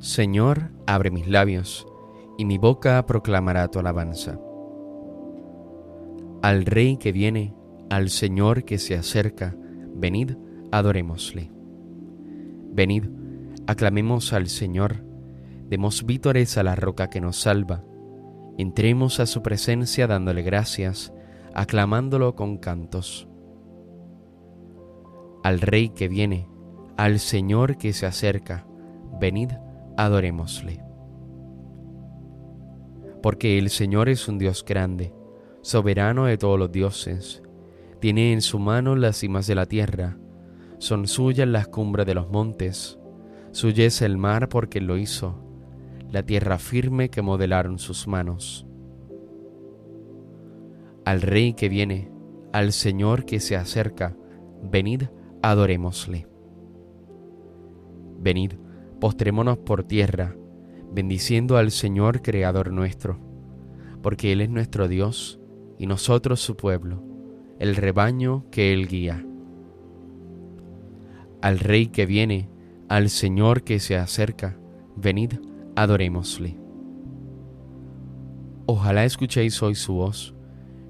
Señor, abre mis labios, y mi boca proclamará tu alabanza. Al Rey que viene, al Señor que se acerca, venid, adorémosle. Venid, aclamemos al Señor, demos vítores a la roca que nos salva, entremos a su presencia dándole gracias, aclamándolo con cantos. Al Rey que viene, al Señor que se acerca, venid, adorémosle. Porque el Señor es un Dios grande, soberano de todos los dioses, tiene en su mano las cimas de la tierra, son suyas las cumbres de los montes, suya es el mar porque lo hizo, la tierra firme que modelaron sus manos. Al Rey que viene, al Señor que se acerca, venid, adorémosle. Venid, postrémonos por tierra, bendiciendo al Señor Creador nuestro, porque Él es nuestro Dios y nosotros su pueblo, el rebaño que Él guía. Al Rey que viene, al Señor que se acerca, venid, adorémosle. Ojalá escuchéis hoy su voz,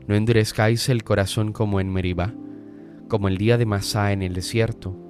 no endurezcáis el corazón como en Meribá, como el día de Masá en el desierto,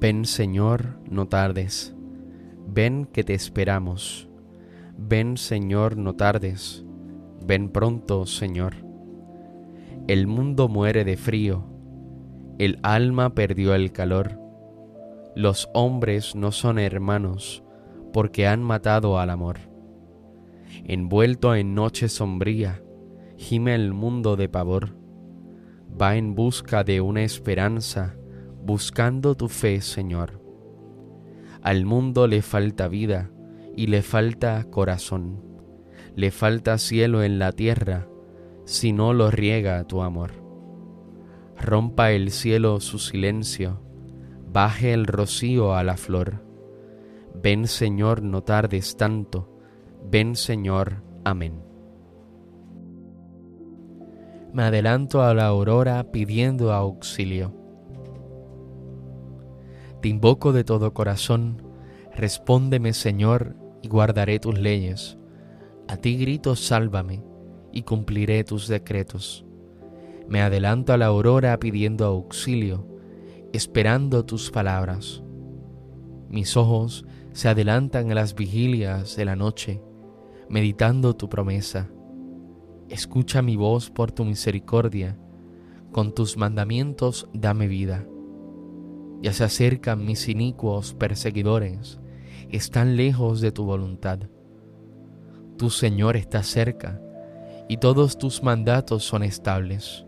Ven Señor, no tardes, ven que te esperamos. Ven Señor, no tardes, ven pronto Señor. El mundo muere de frío, el alma perdió el calor. Los hombres no son hermanos porque han matado al amor. Envuelto en noche sombría, gime el mundo de pavor. Va en busca de una esperanza buscando tu fe, Señor. Al mundo le falta vida y le falta corazón, le falta cielo en la tierra si no lo riega tu amor. Rompa el cielo su silencio, baje el rocío a la flor. Ven Señor, no tardes tanto, ven Señor, amén. Me adelanto a la aurora pidiendo auxilio te invoco de todo corazón, respóndeme Señor y guardaré tus leyes. A ti grito, sálvame y cumpliré tus decretos. Me adelanto a la aurora pidiendo auxilio, esperando tus palabras. Mis ojos se adelantan a las vigilias de la noche, meditando tu promesa. Escucha mi voz por tu misericordia, con tus mandamientos dame vida. Ya se acercan mis inicuos perseguidores, están lejos de tu voluntad. Tu Señor está cerca y todos tus mandatos son estables.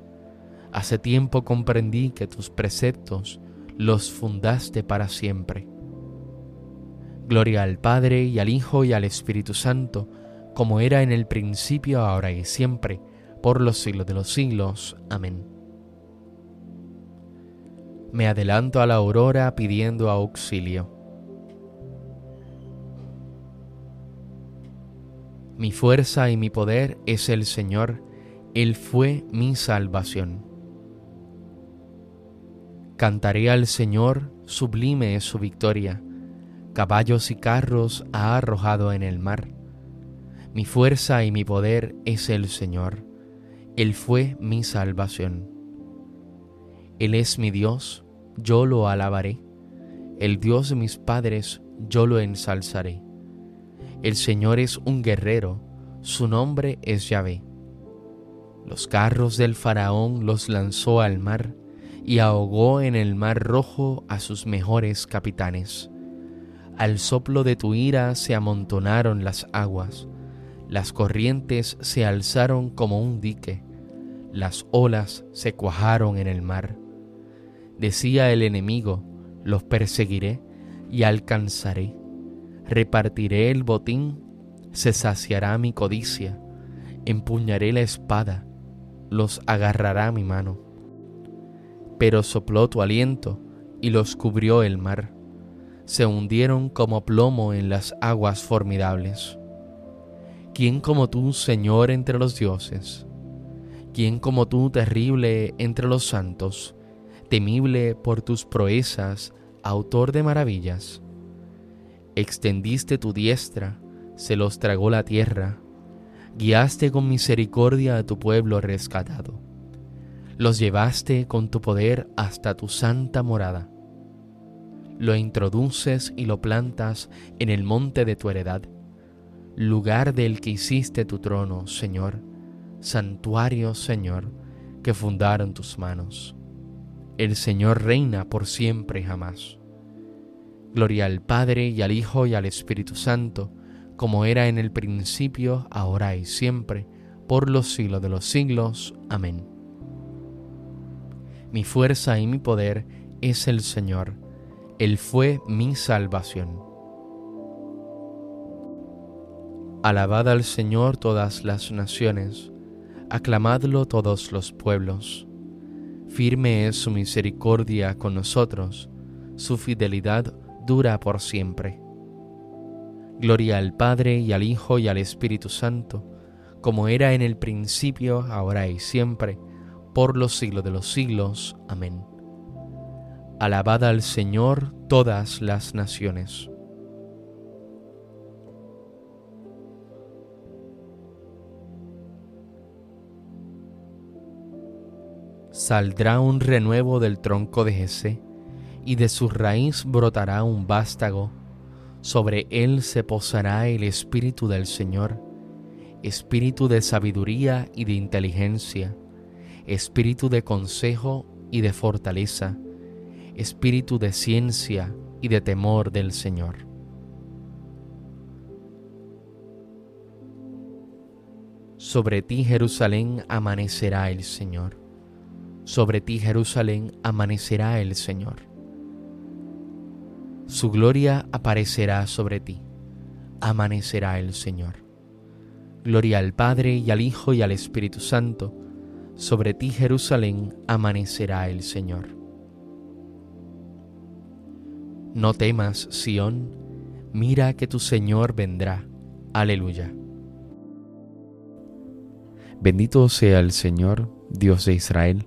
Hace tiempo comprendí que tus preceptos los fundaste para siempre. Gloria al Padre y al Hijo y al Espíritu Santo, como era en el principio, ahora y siempre, por los siglos de los siglos. Amén me adelanto a la aurora pidiendo auxilio. Mi fuerza y mi poder es el Señor, Él fue mi salvación. Cantaré al Señor, sublime es su victoria, caballos y carros ha arrojado en el mar. Mi fuerza y mi poder es el Señor, Él fue mi salvación. Él es mi Dios, yo lo alabaré. El Dios de mis padres, yo lo ensalzaré. El Señor es un guerrero, su nombre es Yahvé. Los carros del faraón los lanzó al mar y ahogó en el mar rojo a sus mejores capitanes. Al soplo de tu ira se amontonaron las aguas, las corrientes se alzaron como un dique, las olas se cuajaron en el mar. Decía el enemigo, los perseguiré y alcanzaré, repartiré el botín, se saciará mi codicia, empuñaré la espada, los agarrará mi mano. Pero sopló tu aliento y los cubrió el mar, se hundieron como plomo en las aguas formidables. ¿Quién como tú, Señor, entre los dioses? ¿Quién como tú, terrible entre los santos, temible por tus proezas, autor de maravillas? Extendiste tu diestra, se los tragó la tierra, guiaste con misericordia a tu pueblo rescatado. Los llevaste con tu poder hasta tu santa morada. Lo introduces y lo plantas en el monte de tu heredad, lugar del que hiciste tu trono, Señor, santuario, Señor, que fundaron tus manos. El Señor reina por siempre y jamás. Gloria al Padre y al Hijo y al Espíritu Santo, como era en el principio, ahora y siempre, por los siglos de los siglos. Amén. Mi fuerza y mi poder es el Señor, Él fue mi salvación. Alabad al Señor todas las naciones, aclamadlo todos los pueblos. Firme es su misericordia con nosotros, su fidelidad dura por siempre. Gloria al Padre y al Hijo y al Espíritu Santo, como era en el principio, ahora y siempre, por los siglos de los siglos. Amén. Alabad al Señor todas las naciones. Saldrá un renuevo del tronco de Jesé, y de su raíz brotará un vástago sobre él se posará el Espíritu del Señor, Espíritu de sabiduría y de inteligencia, Espíritu de consejo y de fortaleza, Espíritu de ciencia y de temor del Señor. Sobre ti Jerusalén amanecerá el Señor, sobre ti Jerusalén amanecerá el Señor su gloria aparecerá sobre ti. Amanecerá el Señor. Gloria al Padre y al Hijo y al Espíritu Santo. Sobre ti, Jerusalén, amanecerá el Señor. No temas, Sión, mira que tu Señor vendrá. Aleluya. Bendito sea el Señor, Dios de Israel,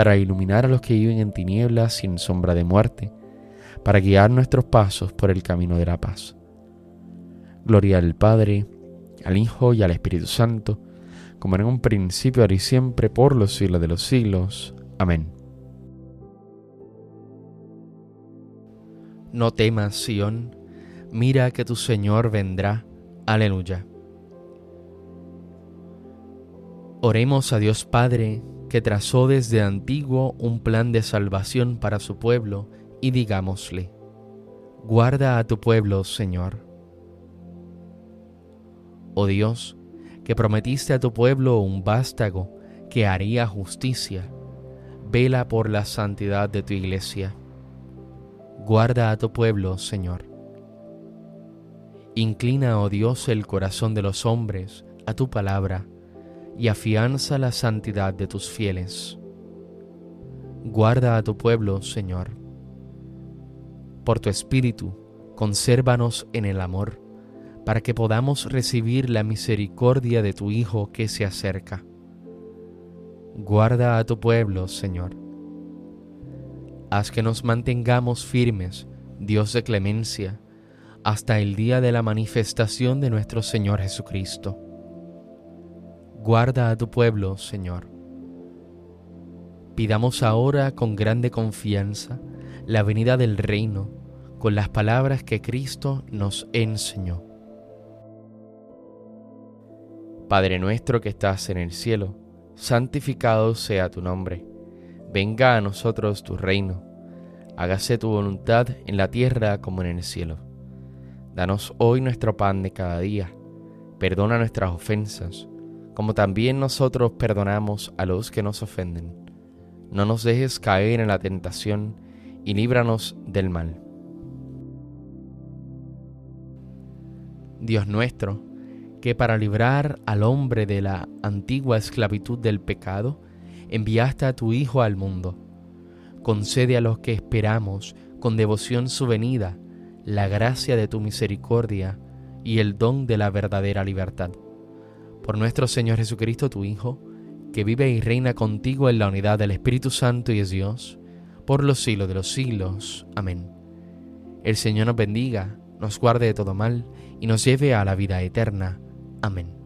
para iluminar a los que viven en tinieblas sin sombra de muerte, para guiar nuestros pasos por el camino de la paz. Gloria al Padre, al Hijo y al Espíritu Santo, como en un principio, ahora y siempre, por los siglos de los siglos. Amén. No temas, Sión, mira que tu Señor vendrá. Aleluya. Oremos a Dios Padre, que trazó desde antiguo un plan de salvación para su pueblo, y digámosle, guarda a tu pueblo, Señor. Oh Dios, que prometiste a tu pueblo un vástago que haría justicia, vela por la santidad de tu iglesia. Guarda a tu pueblo, Señor. Inclina, oh Dios, el corazón de los hombres a tu palabra y afianza la santidad de tus fieles. Guarda a tu pueblo, Señor. Por tu Espíritu, consérvanos en el amor, para que podamos recibir la misericordia de tu Hijo que se acerca. Guarda a tu pueblo, Señor. Haz que nos mantengamos firmes, Dios de clemencia, hasta el día de la manifestación de nuestro Señor Jesucristo. Guarda a tu pueblo, Señor. Pidamos ahora con grande confianza la venida del reino con las palabras que Cristo nos enseñó. Padre nuestro que estás en el cielo, santificado sea tu nombre. Venga a nosotros tu reino. Hágase tu voluntad en la tierra como en el cielo. Danos hoy nuestro pan de cada día. Perdona nuestras ofensas, como también nosotros perdonamos a los que nos ofenden. No nos dejes caer en la tentación y líbranos del mal. Dios nuestro, que para librar al hombre de la antigua esclavitud del pecado, enviaste a tu Hijo al mundo. Concede a los que esperamos con devoción su venida la gracia de tu misericordia y el don de la verdadera libertad. Por nuestro Señor Jesucristo, tu Hijo, que vive y reina contigo en la unidad del Espíritu Santo y es Dios, por los siglos de los siglos. Amén. El Señor nos bendiga, nos guarde de todo mal y nos lleve a la vida eterna. Amén.